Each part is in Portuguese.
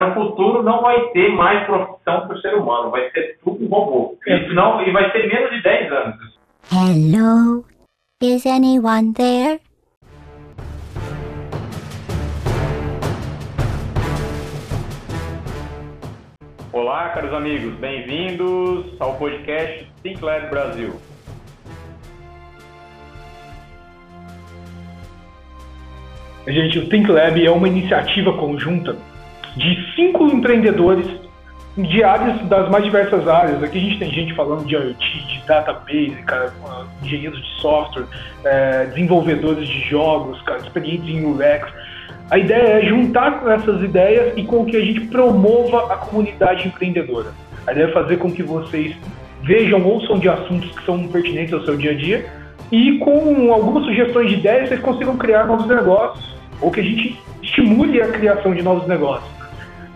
No futuro não vai ter mais profissão para o ser humano, vai ser tudo robô. Isso não, e vai ser menos de 10 anos. Hello? Is anyone there? Olá, caros amigos, bem-vindos ao podcast Sinclair Brasil. Gente, o Think Lab é uma iniciativa conjunta de cinco empreendedores de áreas das mais diversas áreas. Aqui a gente tem gente falando de IoT, de database, cara, engenheiros de software, é, desenvolvedores de jogos, cara, experientes em UX. A ideia é juntar com essas ideias e com que a gente promova a comunidade empreendedora. A ideia é fazer com que vocês vejam, ouçam de assuntos que são pertinentes ao seu dia a dia e com algumas sugestões de ideias vocês consigam criar novos negócios ou que a gente estimule a criação de novos negócios.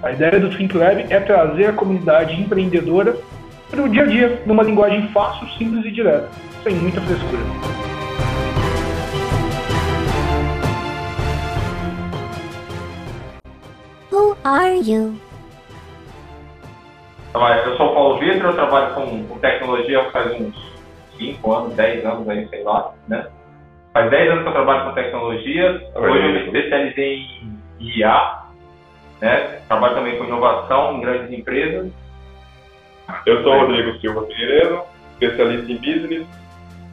A ideia do Think Lab é trazer a comunidade empreendedora para o dia a dia, numa linguagem fácil, simples e direta, sem muita frescura. Who are you? Eu sou o Paulo Vitor, eu trabalho com, com tecnologia faz uns 5 anos, 10 anos aí, sei lá, né? Faz 10 anos que eu trabalho com tecnologia. Hoje eu me especializei em IA, né? Trabalho também com inovação em grandes empresas. Eu sou Rodrigo Silva Figueiredo, especialista em business,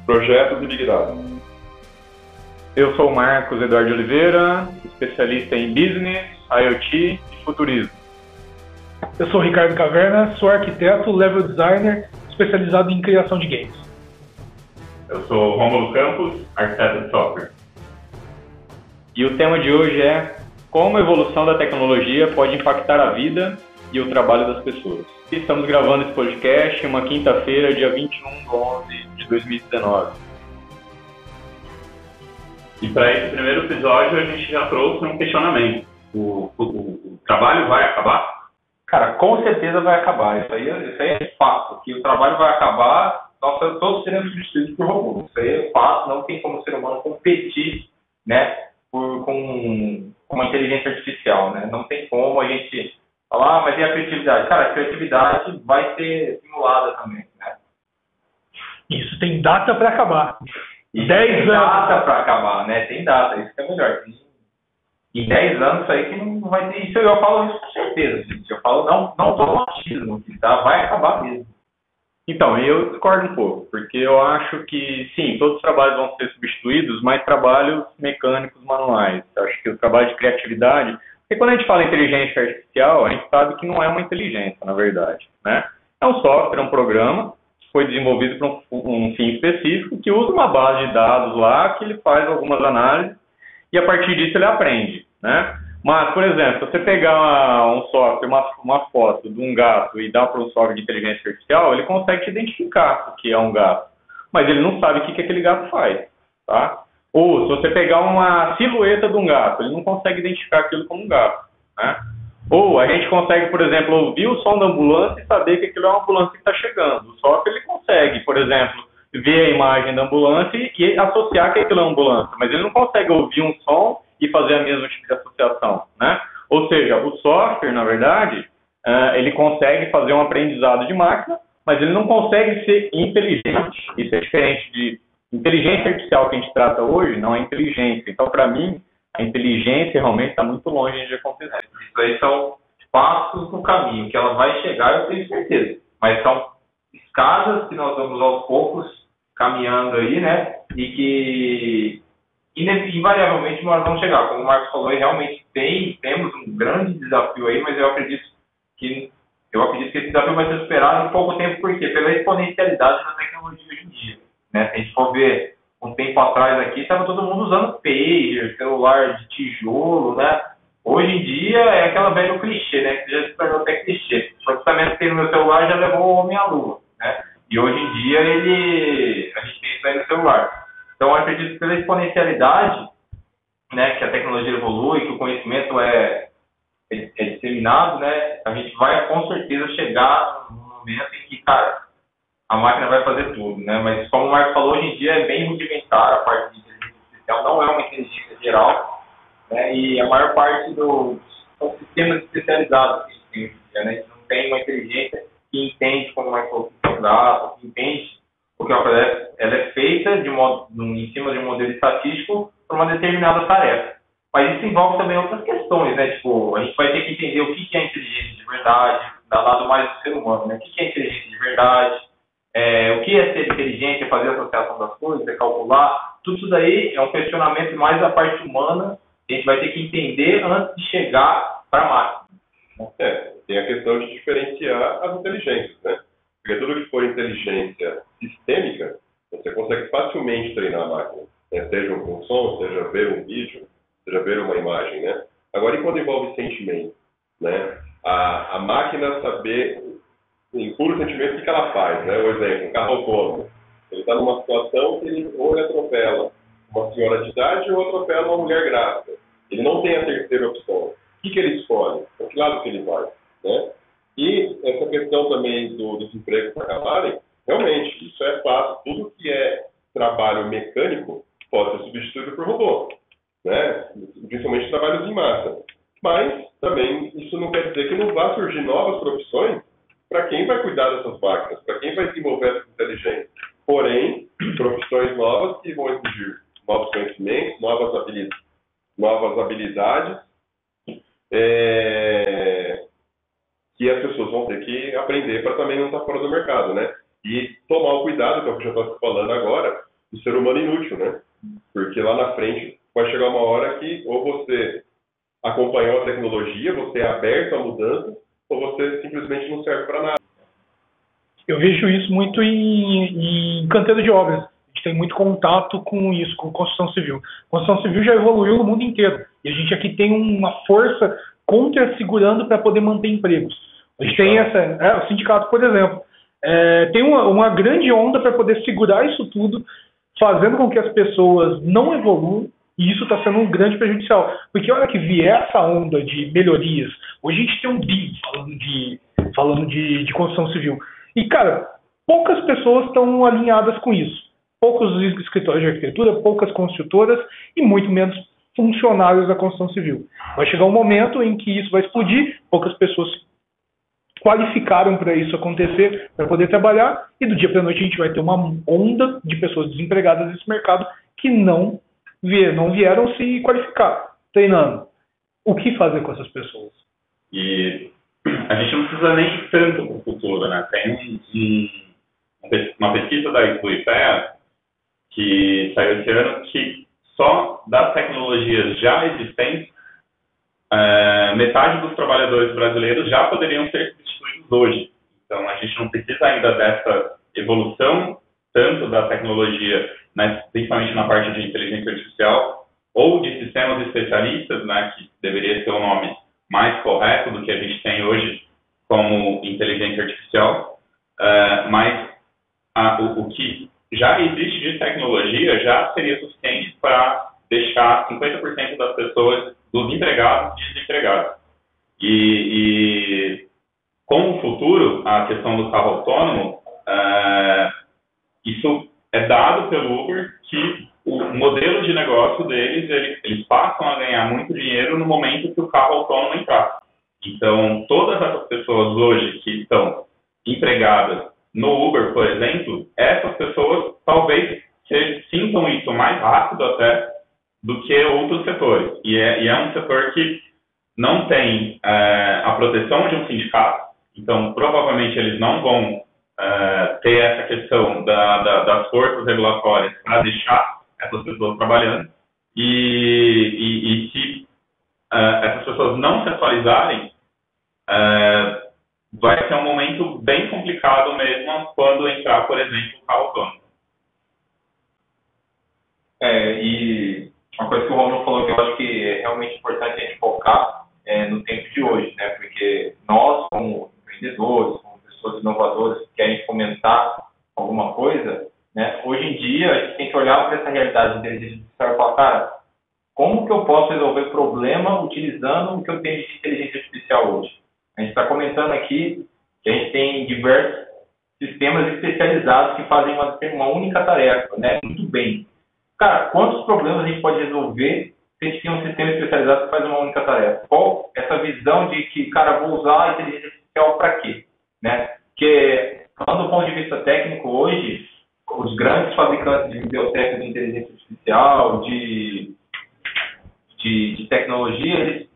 projetos e Big Data. Eu sou o Marcos Eduardo Oliveira, especialista em business, IoT e futurismo. Eu sou o Ricardo Caverna, sou arquiteto, level designer, especializado em criação de games. Eu sou Romulo Campos, arquiteto de software. E o tema de hoje é como a evolução da tecnologia pode impactar a vida e o trabalho das pessoas. Estamos gravando esse podcast uma quinta-feira, dia 21 de 11 de 2019. E para esse primeiro episódio, a gente já trouxe um questionamento. O, o, o, trabalho vai acabar? Cara, com certeza vai acabar. Isso aí, isso aí é fato. Que o trabalho vai acabar nós todos seremos substituídos por robôs. Isso aí é fato, não tem como o ser humano competir né, por, com, com uma inteligência artificial. Né? Não tem como a gente falar, ah, mas e a criatividade? Cara, a criatividade vai ser simulada também. Né? Isso, tem data para acabar. E 10 tem data para acabar, né? Tem data, isso que é melhor. Em 10 anos isso aí que não vai ter. Isso eu falo isso com certeza, gente. Eu falo não, não tô machismo, tá? Vai acabar mesmo. Então, eu discordo um pouco, porque eu acho que, sim, todos os trabalhos vão ser substituídos, mas trabalhos mecânicos manuais. Eu acho que o trabalho de criatividade. Porque quando a gente fala inteligência artificial, a gente sabe que não é uma inteligência, na verdade. Né? É um software, um programa, que foi desenvolvido para um, um fim específico, que usa uma base de dados lá, que ele faz algumas análises, e a partir disso ele aprende. Né? Mas, por exemplo, se você pegar um software, uma, uma foto de um gato e dar para um software de inteligência artificial, ele consegue te identificar o que é um gato. Mas ele não sabe o que, que aquele gato faz, tá? Ou se você pegar uma silhueta de um gato, ele não consegue identificar aquilo como um gato, né? Ou a gente consegue, por exemplo, ouvir o som da ambulância e saber que aquilo é uma ambulância que está chegando. O software ele consegue, por exemplo, ver a imagem da ambulância e associar que aquilo é uma ambulância, mas ele não consegue ouvir um som e fazer a mesma tipo de associação, né? Ou seja, o software, na verdade, uh, ele consegue fazer um aprendizado de máquina, mas ele não consegue ser inteligente. Isso é diferente de inteligência artificial que a gente trata hoje, não é inteligência. Então, para mim, a inteligência realmente está muito longe de acontecer. Isso aí são passos no caminho, que ela vai chegar, eu tenho certeza. Mas são escadas que nós vamos aos poucos caminhando aí, né? E que invariavelmente nós vamos chegar. Como o Marcos falou, realmente tem, temos um grande desafio aí, mas eu acredito que eu acredito que esse desafio vai ser superado em pouco tempo, por quê? Pela exponencialidade da tecnologia hoje em dia. Né? Se a gente for ver um tempo atrás aqui, estava todo mundo usando pager, celular de tijolo, né? Hoje em dia é aquela velho clichê, né? Que já se tornou até clichê. O processamento que tem no meu celular já levou o homem à lua, né? E hoje em dia ele a gente tem isso aí no celular. Então, eu acredito que pela exponencialidade né, que a tecnologia evolui, que o conhecimento é, é, é disseminado, né, a gente vai com certeza chegar no momento em que, cara, a máquina vai fazer tudo, né? Mas como o Marco falou, hoje em dia é bem rudimentar a parte de inteligência artificial não é uma inteligência geral, né? E a maior parte dos sistemas especializados que a gente tem hoje em dia, né? A gente não tem uma inteligência que entende como uma instrução dada, que entende porque ela é, ela é feita de modo, em cima de um modelo estatístico para uma determinada tarefa. Mas isso envolve também outras questões, né? Tipo, a gente vai ter que entender o que é inteligência de verdade, da lado mais do ser humano, né? O que é inteligência de verdade, é, o que é ser inteligente, é fazer a associação das coisas, é calcular. Tudo isso daí é um questionamento mais da parte humana que a gente vai ter que entender antes de chegar para a máquina. É, tem a questão de diferenciar as inteligências, né? Porque tudo que for inteligência sistêmica, você consegue facilmente treinar a máquina. Né? Seja um som, seja ver um vídeo, seja ver uma imagem, né? Agora, e quando envolve sentimento, né? A, a máquina saber, em puro sentimento, o que ela faz, né? Exemplo, um carro autônomo. Ele está numa situação que ele ou ele atropela uma senhora de idade ou atropela uma mulher grávida. Ele não tem a terceira opção. O que, que ele escolhe? Para que lado que ele vai? Né? E essa questão também do, dos empregos acabarem, realmente, isso é fácil. Tudo que é trabalho mecânico pode ser substituído por robô, né? principalmente trabalhos em massa. Mas também isso não quer dizer que não vá surgir novas profissões para quem vai cuidar dessas máquinas, para quem vai desenvolver essa inteligência. Porém, profissões novas que vão exigir novos conhecimentos, novas habilidades, novas habilidades é, que as pessoas vão ter que aprender para também não estar fora do mercado, né? E tomar o cuidado, que é o que eu já estou falando agora, do ser humano inútil, né? Porque lá na frente vai chegar uma hora que ou você acompanhou a tecnologia, você é aberto à mudança, ou você simplesmente não serve para nada. Eu vejo isso muito em, em canteiro de obras. A gente tem muito contato com isso, com construção civil. Construção civil já evoluiu no mundo inteiro. E a gente aqui tem uma força contra-segurando para poder manter empregos. A gente tem essa. É, o sindicato, por exemplo, é, tem uma, uma grande onda para poder segurar isso tudo, fazendo com que as pessoas não evoluam, e isso está sendo um grande prejudicial. Porque a hora que vier essa onda de melhorias, hoje a gente tem um BIM falando de, falando de, de construção civil. E, cara, poucas pessoas estão alinhadas com isso. Poucos escritórios de arquitetura, poucas construtoras e muito menos funcionários da construção civil. Vai chegar um momento em que isso vai explodir, poucas pessoas qualificaram para isso acontecer, para poder trabalhar, e do dia para a noite a gente vai ter uma onda de pessoas desempregadas nesse mercado que não, vier, não vieram se qualificar, treinando. O que fazer com essas pessoas? E a gente não precisa nem tanto para o futuro, né? Tem um, uma pesquisa da, do IPEA que saiu esse ano que só das tecnologias já existentes, é, metade dos trabalhadores brasileiros já poderiam ser substituídos hoje. Então, a gente não precisa ainda dessa evolução tanto da tecnologia, né, principalmente na parte de inteligência artificial, ou de sistemas especialistas, né, que deveria ser o nome mais correto do que a gente tem hoje como inteligência artificial, uh, mas a, o, o, que já existe de tecnologia já seria suficiente para deixar 50% das pessoas, dos empregados, desempregados. E, e, com o futuro, a questão do carro autônomo, uh, isso é dado pelo Uber que o modelo de negócio deles, eles, eles passam a ganhar muito dinheiro no momento que o carro autônomo entrar. Então, todas essas pessoas hoje que estão empregadas no Uber, por exemplo, essas pessoas talvez sintam isso mais rápido até do que outros setores. E é, e é um setor que não tem é, a proteção de um sindicato, então provavelmente eles não vão é, ter essa questão da, da, das forças regulatórias para deixar essas pessoas trabalhando. E, e, e se é, essas pessoas não se atualizarem, é, vai ser um momento bem complicado mesmo quando entrar, por exemplo, o carro autônomo. É, e uma coisa que o Romulo falou que eu acho que é realmente importante a gente focar é, no tempo de hoje, né? Porque nós, como empreendedores, como pessoas inovadoras que querem fomentar alguma coisa, né? Hoje em dia a gente tem que olhar para essa realidade de inteligência artificial e falar, cara, como que eu posso resolver problema utilizando o que eu tenho de inteligência artificial hoje? A gente está comentando aqui que a gente tem diversos sistemas especializados que fazem uma, uma única tarefa, né? Muito bem. Cara, quantos problemas a gente pode resolver se a gente tem um sistema especializado que faz uma única tarefa? Qual essa visão de que, cara, vou usar a inteligência artificial para quê? Né? Porque, falando do ponto de vista técnico, hoje, os grandes fabricantes de bibliotecas de inteligência artificial, de, de, de tecnologia, eles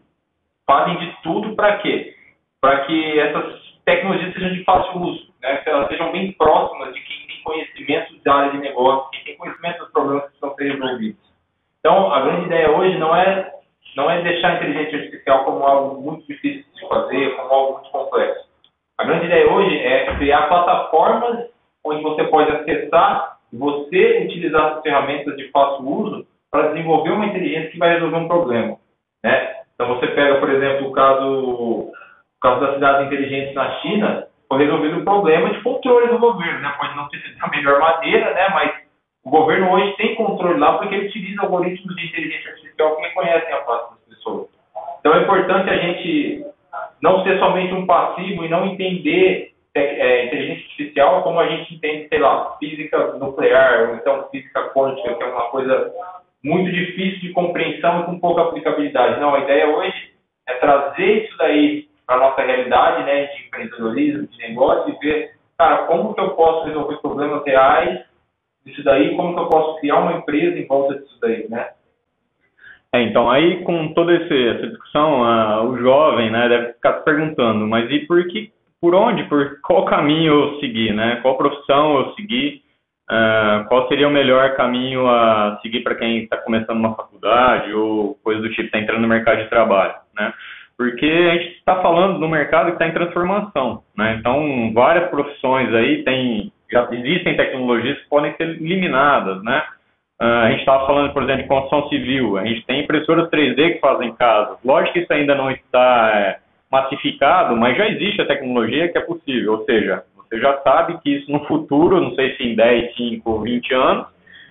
fazem de tudo para quê? Para que essas tecnologias sejam de fácil uso, né? que elas sejam bem próximas de quem conhecimento da área de negócio, quem tem conhecimento dos problemas que precisam ser resolvidos. Então, a grande ideia hoje não é, não é deixar a inteligência artificial como algo muito difícil de fazer, como algo muito complexo. A grande ideia hoje é criar plataformas onde você pode acessar e você utilizar as ferramentas de fácil uso para desenvolver uma inteligência que vai resolver um problema. Né? Então, você pega, por exemplo, o caso, o caso das cidades inteligentes na China, foi resolvido o problema de controle do governo. Né? Pode não ter sido da melhor maneira, né? mas o governo hoje tem controle lá porque ele utiliza algoritmos de inteligência artificial que reconhecem a face das pessoas. Então, é importante a gente não ser somente um passivo e não entender é, é, inteligência artificial como a gente entende, sei lá, física nuclear ou então física quântica, que é uma coisa muito difícil de compreensão e com pouca aplicabilidade. Não, a ideia hoje é trazer isso daí para a nossa realidade né, de empreendedorismo, de negócio e ver, cara, como que eu posso resolver problemas reais disso daí, como que eu posso criar uma empresa em volta disso daí, né? É, então, aí com toda esse, essa discussão, uh, o jovem né, deve ficar se perguntando, mas e por que, por onde, por qual caminho eu seguir, né? Qual profissão eu seguir? Uh, qual seria o melhor caminho a seguir para quem está começando uma faculdade ou coisa do tipo, está entrando no mercado de trabalho, né? Porque a gente está falando do mercado que está em transformação, né? Então, várias profissões aí tem, já existem tecnologias que podem ser eliminadas, né? Uh, a gente estava falando, por exemplo, de construção civil. A gente tem impressoras 3D que fazem casas. Lógico que isso ainda não está é, massificado, mas já existe a tecnologia que é possível. Ou seja, você já sabe que isso no futuro, não sei se em 10, 5, 20 anos,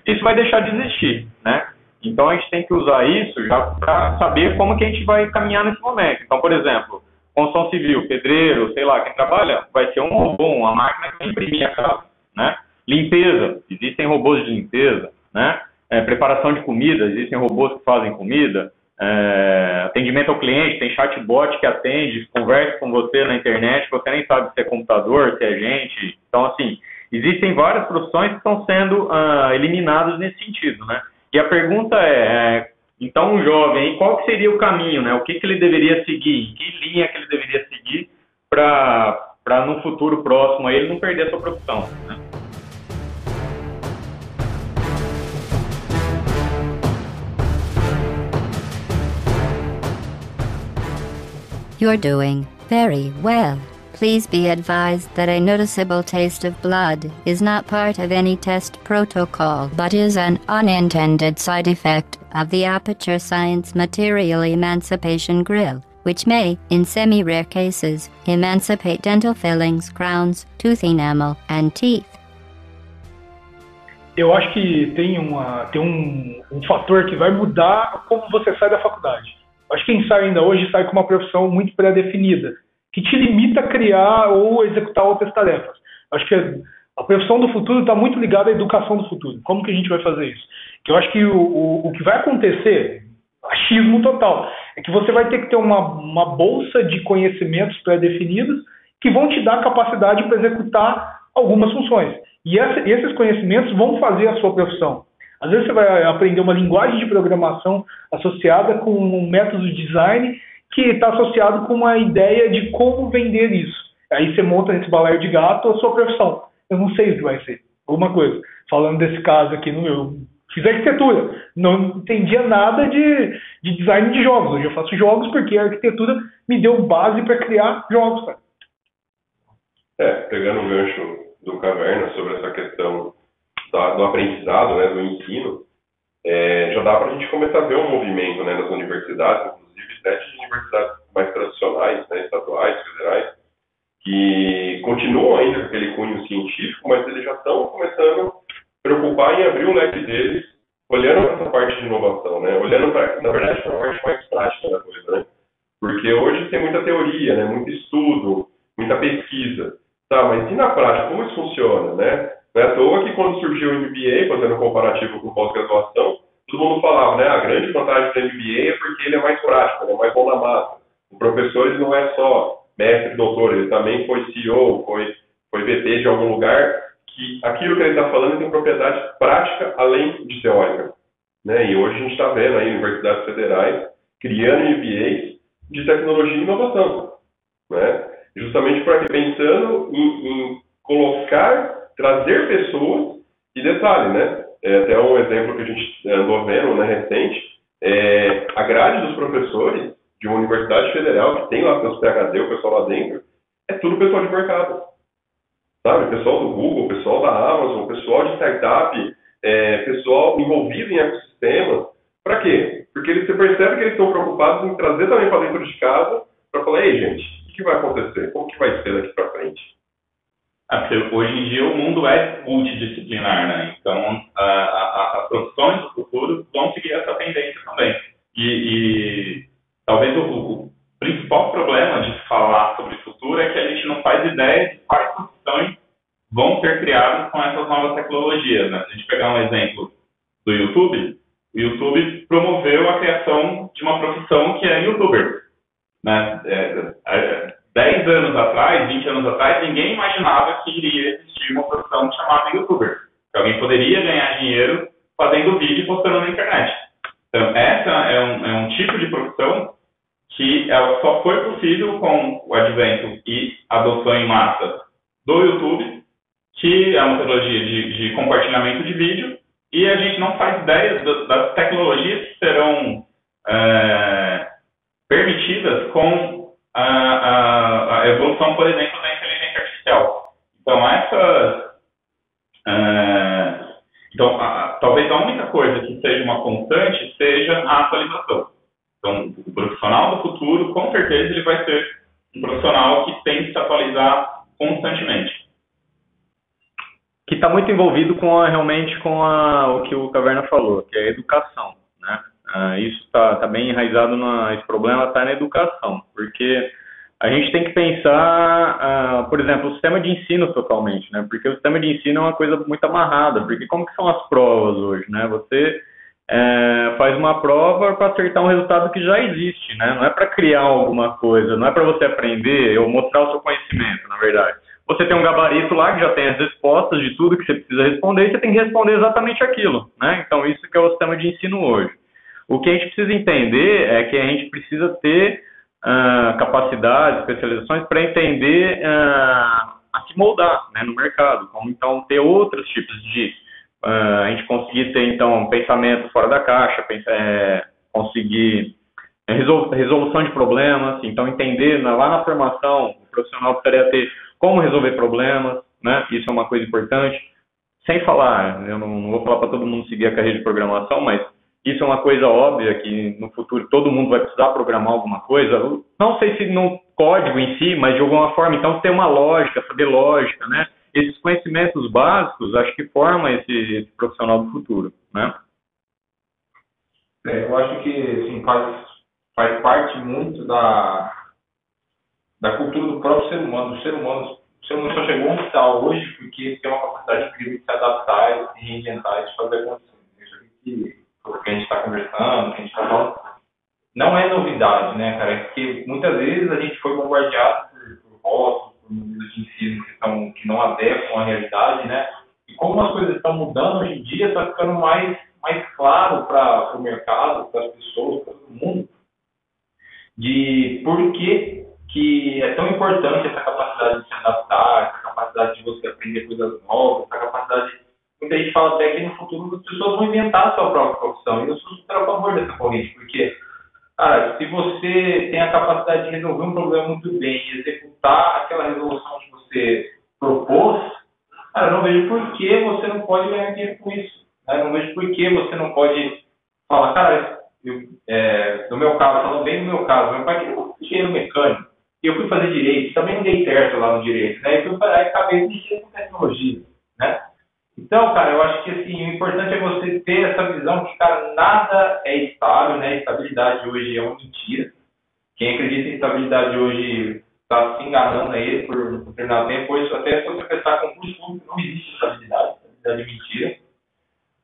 isso vai deixar de existir, né? Então a gente tem que usar isso já para saber como que a gente vai caminhar nesse momento. Então, por exemplo, construção civil, pedreiro, sei lá, quem trabalha, vai ser um robô, uma máquina que vai imprimir a casa, né? Limpeza, existem robôs de limpeza né? É, preparação de comida, existem robôs que fazem comida, é, atendimento ao cliente, tem chatbot que atende, conversa com você na internet, você nem sabe se é computador, se é gente. Então, assim, existem várias profissões que estão sendo uh, eliminadas nesse sentido, né? E a pergunta é, é então, um jovem, qual que seria o caminho, né? O que, que ele deveria seguir? Que linha que ele deveria seguir para, no futuro próximo, ele não perder a sua profissão, né? You're doing very well. Please be advised that a noticeable taste of blood is not part of any test protocol but is an unintended side effect of the Aperture Science Material Emancipation Grill, which may, in semi rare cases, emancipate dental fillings, crowns, tooth enamel, and teeth. Eu acho que tem, uma, tem um, um fator que vai mudar como você sai da faculdade. Acho que quem sai ainda hoje sai com uma profissão muito pré-definida, que te limita a criar ou executar outras tarefas. Acho que a profissão do futuro está muito ligada à educação do futuro. Como que a gente vai fazer isso? Que eu acho que o, o, o que vai acontecer, achismo total, é que você vai ter que ter uma, uma bolsa de conhecimentos pré-definidos que vão te dar capacidade para executar algumas funções. E essa, esses conhecimentos vão fazer a sua profissão. Às vezes você vai aprender uma linguagem de programação associada com um método de design que está associado com uma ideia de como vender isso. Aí você monta nesse balaio de gato a sua profissão. Eu não sei o que vai ser. Alguma coisa. Falando desse caso aqui no meu. Fiz arquitetura. Não entendia nada de, de design de jogos. Hoje eu faço jogos porque a arquitetura me deu base para criar jogos. Cara. É, pegando o gancho do Caverna sobre essa questão da, do aprendizado, né, do ensino, é, já dá para a gente começar a ver um movimento né, nas universidades, inclusive até de universidades mais tradicionais, né, estaduais, federais, que continuam ainda com aquele cunho científico, mas eles já estão começando a preocupar em abrir o leque deles, olhando para essa parte de inovação, né, olhando para, na verdade, para a parte mais prática da coisa, né, porque hoje tem muita teoria, né, muito estudo, muita pesquisa, tá, mas e na prática, como isso funciona, né? Não é à toa que quando surgiu o MBA, fazendo um comparativo com pós-graduação, todo mundo falava, né? A grande vantagem do MBA é porque ele é mais prático, ele é mais bom na massa. O professor ele não é só mestre, doutor, ele também foi CEO, foi, foi VP de algum lugar, que aquilo que ele está falando tem propriedade prática além de teórica. Né? E hoje a gente está vendo aí universidades federais criando MBAs de tecnologia e inovação, né? justamente para pensando em, em colocar, trazer pessoas, e detalhe, né? É até um exemplo que a gente andou vendo né, recente, é, a grade dos professores de uma universidade federal que tem lá seus PHD, o pessoal lá dentro, é tudo pessoal de mercado. Sabe? Pessoal do Google, pessoal da Amazon, pessoal de startup, é, pessoal envolvido em ecossistemas. Para quê? Porque eles se percebem que eles estão preocupados em trazer também para dentro de casa para falar, ei gente, o que vai acontecer? Como que vai ser daqui para frente? É hoje em dia o mundo é multidisciplinar, né? Então, a, a, as profissões do futuro vão seguir essa tendência também. E, e talvez o, o, principal problema de falar sobre futuro é que a gente não faz ideia de quais profissões vão ser criadas com essas novas tecnologias. Né? Se a gente pegar um exemplo do YouTube, o YouTube promoveu a criação de uma profissão que é youtuber. Né? É, é, 10 anos atrás, 20 anos atrás, ninguém imaginava que iria existir uma profissão chamada youtuber. Que alguém poderia ganhar dinheiro fazendo vídeo e postando na internet. Então, essa é um, é um tipo de profissão que ela só foi possível com o advento e adoção em massa do YouTube, que é uma tecnologia de, de compartilhamento de vídeo, e a gente não faz ideia das tecnologias que serão é, permitidas com a, a, a, evolução, por exemplo, da inteligência artificial. Então, essa. É, então, a, talvez a única coisa que seja uma constante seja a atualização. Então, o profissional do futuro, com certeza, ele vai ser um profissional que tem que se atualizar constantemente. Que está muito envolvido com a, realmente com a, o que o Caverna falou, que é a educação. Ah, isso está tá bem enraizado, na, esse problema está na educação, porque a gente tem que pensar, ah, por exemplo, o sistema de ensino totalmente, né? porque o sistema de ensino é uma coisa muito amarrada, porque como que são as provas hoje? Né? Você é, faz uma prova para acertar um resultado que já existe, né? Não é para criar alguma coisa, não é para você aprender ou mostrar o seu conhecimento, na verdade. Você tem um gabarito lá que já tem as respostas de tudo que você precisa responder e você tem que responder exatamente aquilo, né? Então isso que é o sistema de ensino hoje. O que a gente precisa entender é que a gente precisa ter uh, capacidades, especializações para entender uh, a se moldar né, no mercado, como então ter outros tipos de uh, a gente conseguir ter, então, um pensamento fora da caixa, é, conseguir resolução de problemas, então entender lá na formação, o profissional precisaria ter como resolver problemas, né? Isso é uma coisa importante. Sem falar, eu não, não vou falar para todo mundo seguir a carreira de programação, mas isso é uma coisa óbvia que no futuro todo mundo vai precisar programar alguma coisa. Não sei se no código em si, mas de alguma forma, então ter uma lógica, saber lógica, né? esses conhecimentos básicos acho que formam esse, esse profissional do futuro, né? É, eu acho que assim, faz, faz parte muito da, da cultura do próprio ser humano. O ser humano, o ser humano só chegou onde está hoje porque tem uma capacidade incrível de se adaptar e se reinventar de fazer acontecer. Isso aqui que, que a gente está conversando, que a gente está falando, não é novidade, né, cara? É porque muitas vezes a gente foi bombardeado por, por rótulos, modelos de ensino que, que não adequam à realidade, né? E como as coisas estão mudando hoje em dia, está ficando mais, mais claro para o mercado, para as pessoas, para todo mundo, de por que, que é tão importante essa capacidade de se adaptar, essa capacidade de você aprender coisas novas, essa capacidade. Muita gente fala até que no futuro as pessoas vão inventar a sua própria profissão. E eu sou super a favor dessa corrente, porque Cara, se você tem a capacidade de resolver um problema muito bem e executar aquela resolução que você propôs, cara, eu não vejo por que você não pode ganhar dinheiro com isso. Né? Eu não vejo por que você não pode falar, cara, eu, é, no meu caso, falando bem no meu caso, meu pai queria um engenheiro mecânico, e eu fui fazer direito, também não dei certo lá no direito, né? E fui para e acabei mexendo com tecnologia, né? Então, cara, eu acho que assim, o importante é você ter essa visão que, cara, nada é estável, né? Estabilidade hoje é uma mentira. Quem acredita em estabilidade hoje está se enganando aí por um determinado tempo. Hoje, até se você prestar concurso público, não existe estabilidade, estabilidade é mentira.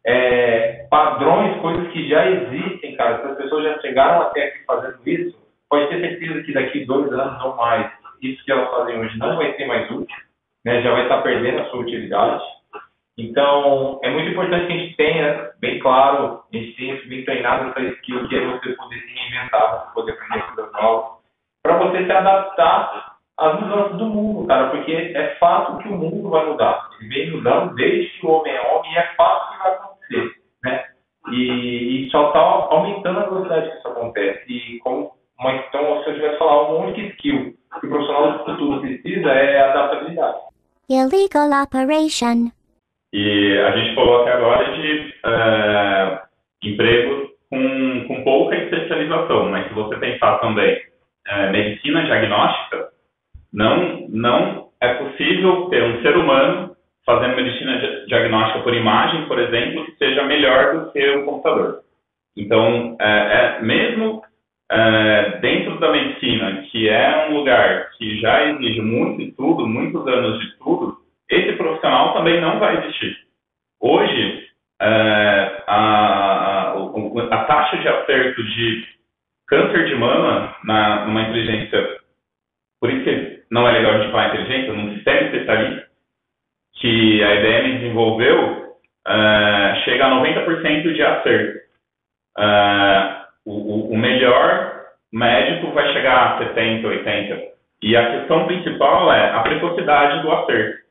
É, padrões, coisas que já existem, cara, se as pessoas já chegaram até aqui fazendo isso, pode ter certeza que daqui dois anos ou mais, isso que elas fazem hoje não vai ser mais útil, né? já vai estar perdendo a sua utilidade. Então, é muito importante que a gente tenha bem claro, a gente tenha bem treinado essa skill, que é você poder se reinventar, você poder aprender coisas novas, para você se adaptar às mudanças do mundo, cara, porque é fato que o mundo vai mudar. Ele vem mudando desde que o homem é homem e é fato que vai acontecer, né? E, e só está aumentando a velocidade que isso acontece. E como uma, então, se eu tivesse falar um único skill que o profissional do futuro precisa é adaptabilidade. Illegal operation. E a gente falou até agora de é, emprego com, com pouca especialização, mas se você pensar também é, medicina diagnóstica, não, não é possível ter um ser humano fazendo medicina diagnóstica por imagem, por exemplo, que seja melhor do que o computador. Então, é, é mesmo é, dentro da medicina, que é um lugar que já exige muito estudo, muitos anos de estudo, esse profissional também não vai existir. Hoje, é, a, a, a, taxa de acerto de câncer de mama na, numa inteligência, por isso que não é legal a gente falar inteligência, num sistema especialista que a IBM desenvolveu, é, chega a 90% de acerto. É, o, o, melhor médico vai chegar a 70, 80. E a questão principal é a precocidade do acerto.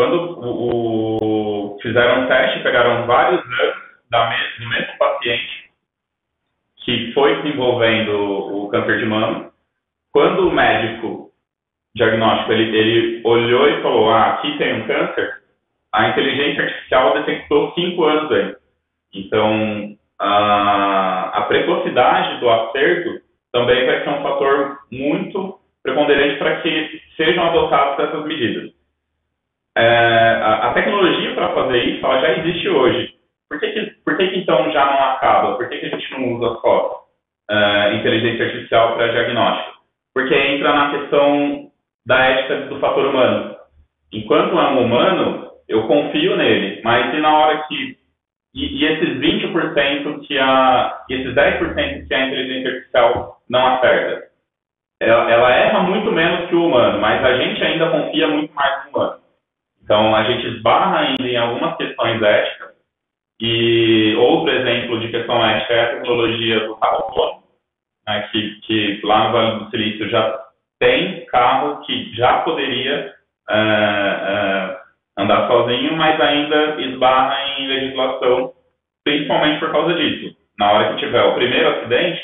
Quando o, o fizeram um teste, pegaram vários anos da do mesmo paciente que foi desenvolvendo o, câncer de mama. Quando o médico diagnóstico ele, ele olhou e falou: Ah, aqui tem um câncer, a inteligência artificial detectou cinco anos antes. Então, a, a precocidade do acerto também vai ser um fator muito preponderante para que sejam adotadas essas medidas. É, a, a, tecnologia para fazer isso ela já existe hoje. Por que, que, por que, que então já não acaba? Por que, que a gente não usa só uh, inteligência artificial para diagnóstico? Porque entra na questão da ética do fator humano. Enquanto é um humano, eu confio nele, mas e na hora que. E, e esses 20% que a. Esses 10% que a inteligência artificial não acerta? Ela, ela erra muito menos que o humano, mas a gente ainda confia muito mais no humano. Então, a gente esbarra ainda em algumas questões éticas. E outro exemplo de questão ética é a tecnologia do carro autônomo, né, que, que lá no Vale do Silício já tem carro que já poderia uh, uh, andar sozinho, mas ainda esbarra em legislação, principalmente por causa disso. Na hora que tiver o primeiro acidente,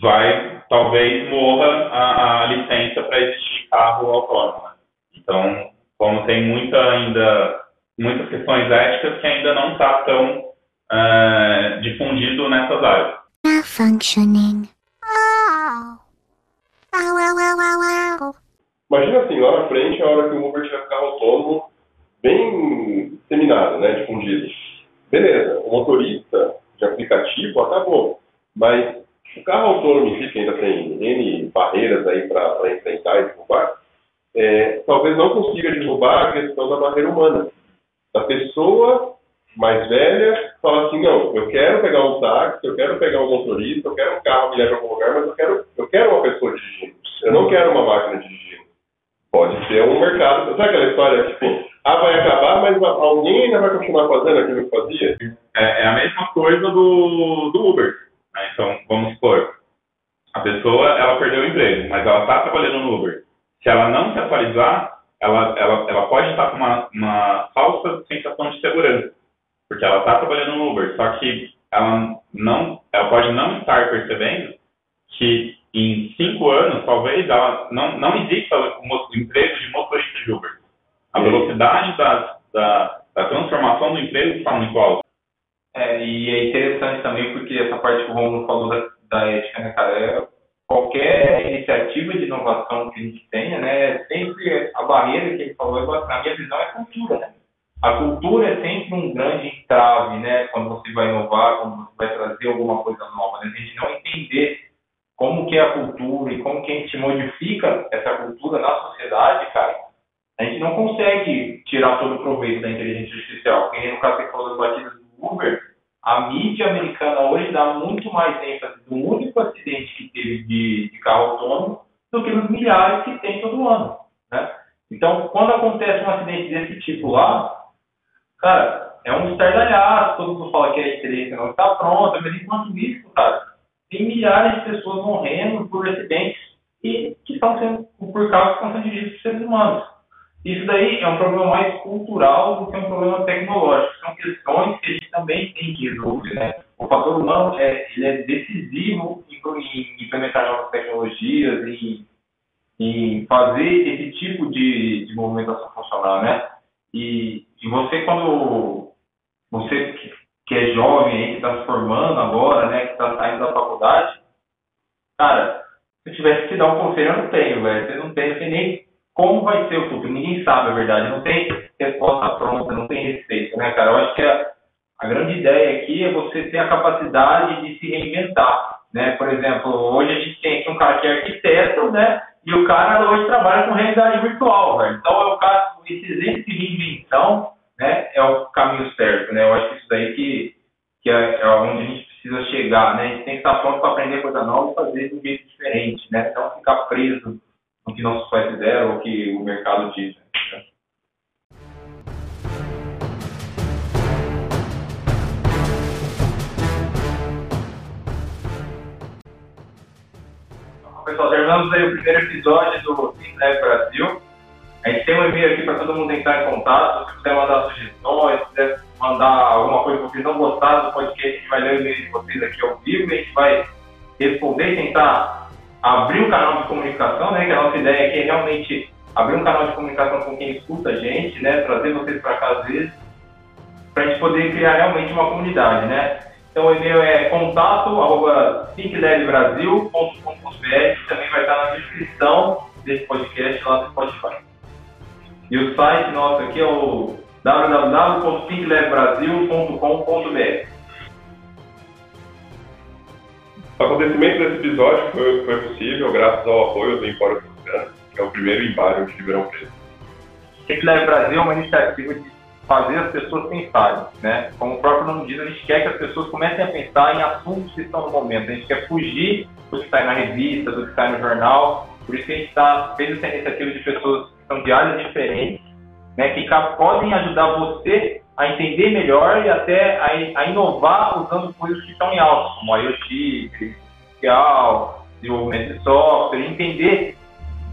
vai, talvez morra a, a licença para existir carro autônomo. Então, como tem muita ainda muitas questões éticas que ainda não está tão uh, difundido nessas áreas. Malfunctioning. Imagina assim, lá na frente, a hora que o Uber tiver carro autônomo bem disseminado, né, difundido. Beleza, o motorista de aplicativo acabou, mas o carro autônomo em si, que ainda tem N barreiras aí para enfrentar e derrubar, é, talvez não consiga derrubar a questão da barreira humana. Da pessoa mais velha fala assim, não, eu quero pegar um táxi, eu quero pegar um motorista, eu quero um carro que leve a algum lugar, mas eu quero, eu quero uma pessoa dirigindo. Eu não quero uma máquina dirigindo. Pode ser um mercado. Sabe aquela história assim, ah, vai acabar, mas alguém ainda vai continuar fazendo aquilo que fazia? É, é a mesma coisa do, do Uber. Né? Então, vamos supor, a pessoa ela perdeu o emprego, mas ela está trabalhando no Uber. Se ela não se atualizar, ela, ela, ela pode estar com uma, uma falsa sensação de segurança, porque ela está trabalhando no Uber, só que ela não, ela pode não estar percebendo que em cinco anos, talvez, ela não, não exista o emprego de motorista de Uber. A velocidade da, da, da transformação do emprego está muito alta. É, e é interessante também porque essa parte que o Romulo falou da, da ética, né, cara? É, qualquer iniciativa de inovação que a gente tenha, né, sempre a barreira que ele falou, na minha visão, é cultura, né? A cultura é sempre um grande entrave, né, quando você vai inovar, quando você vai trazer alguma coisa nova, né? A gente não entender como que é a cultura e como que a gente modifica essa cultura na sociedade, cara, a gente não consegue tirar todo o proveito da inteligência artificial. Porque no caso que falou das batidas do a mídia americana hoje dá muito mais ênfase no único acidente que teve de, de carro autônomo do que nos milhares que tem todo ano, né? Então, quando acontece um acidente desse tipo lá, cara, é um estardalhaço, todo mundo fala que a experiência não está pronta, mas enquanto isso, cara, tem milhares de pessoas morrendo por acidentes e que estão sendo por causa que estão sendo dirigidos por seres humanos. Isso daí é um problema mais cultural do que um problema tecnológico. São questões que a gente também tem que resolver. Né? O fator humano é, ele é decisivo em, implementar novas tecnologias e em fazer esse tipo de, de movimentação funcionar. Né? E, e você, quando você que, é jovem, que está se formando agora, né, que está saindo da faculdade, cara, se eu tivesse que dar um conselho, eu não tenho, velho. Você não tem, você nem como vai ser o futuro? Ninguém sabe a verdade, não tem resposta pronta, não tem receita, né, cara? Eu acho que a, a grande ideia aqui é você ter a capacidade de se reinventar, né? Por exemplo, hoje a gente tem aqui um cara que é arquiteto, né? E o cara hoje trabalha com realidade virtual, velho. Então, é o caso, esse exemplo de reinvenção, né? É o caminho certo, né? Eu acho que isso daí que, que é, é onde a gente precisa chegar, né? A gente tem que estar pronto para aprender coisa nova e fazer de um jeito diferente, né? Não ficar preso no que nossos pais fizeram ou que o mercado diz. Né? Então, pessoal, terminamos aí o primeiro episódio do Fintech Brasil. A gente tem um e-mail aqui para todo mundo entrar em contato. Se quiser mandar sugestões, se quiser mandar alguma coisa que vocês não gostaram do podcast, a gente vai ler o e-mail de vocês aqui ao vivo e a gente vai responder e tentar abrir um canal de comunicação, né? Que a nossa ideia aqui é realmente abrir um canal de comunicação com quem escuta a gente, né? Trazer vocês para cá às vezes, para a gente poder criar realmente uma comunidade, né? Então o e-mail é contato arroba também vai estar na descrição desse podcast lá no Spotify. E o site nosso aqui é o www.thinklabbrasil.com.br O acontecimento desse episódio foi, foi possível graças ao apoio do Empório Toscana, que é o primeiro embargo de Ribeirão Preto. Think Leve Brasil é uma iniciativa de fazer as pessoas pensarem, né? Como o próprio nome diz, a gente quer que as pessoas comecem a pensar em assuntos que estão no momento. A gente quer fugir do que sai na revista, do que sai no jornal. Por isso que a gente está fez essa iniciativa de pessoas que são de áreas diferentes, né? Que podem ajudar você a entender melhor e até a, a inovar usando coisas que estão em alta, como IoT, inteligência desenvolvimento de software, entender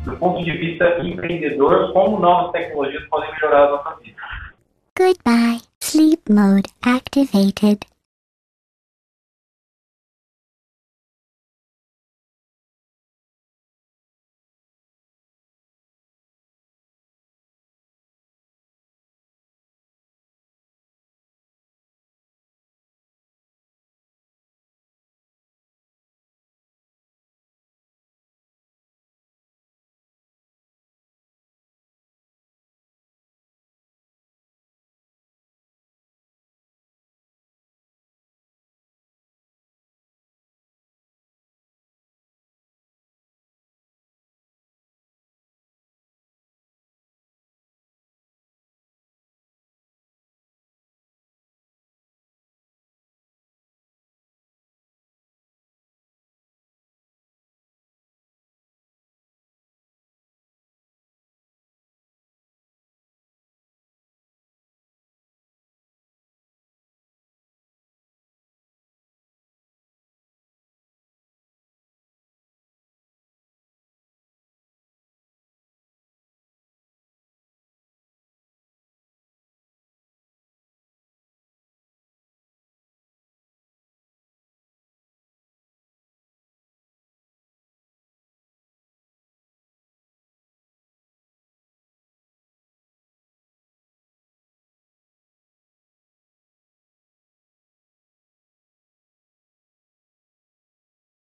do ponto de vista empreendedor como novas tecnologias podem melhorar a nossa vida. Goodbye. Sleep mode activated.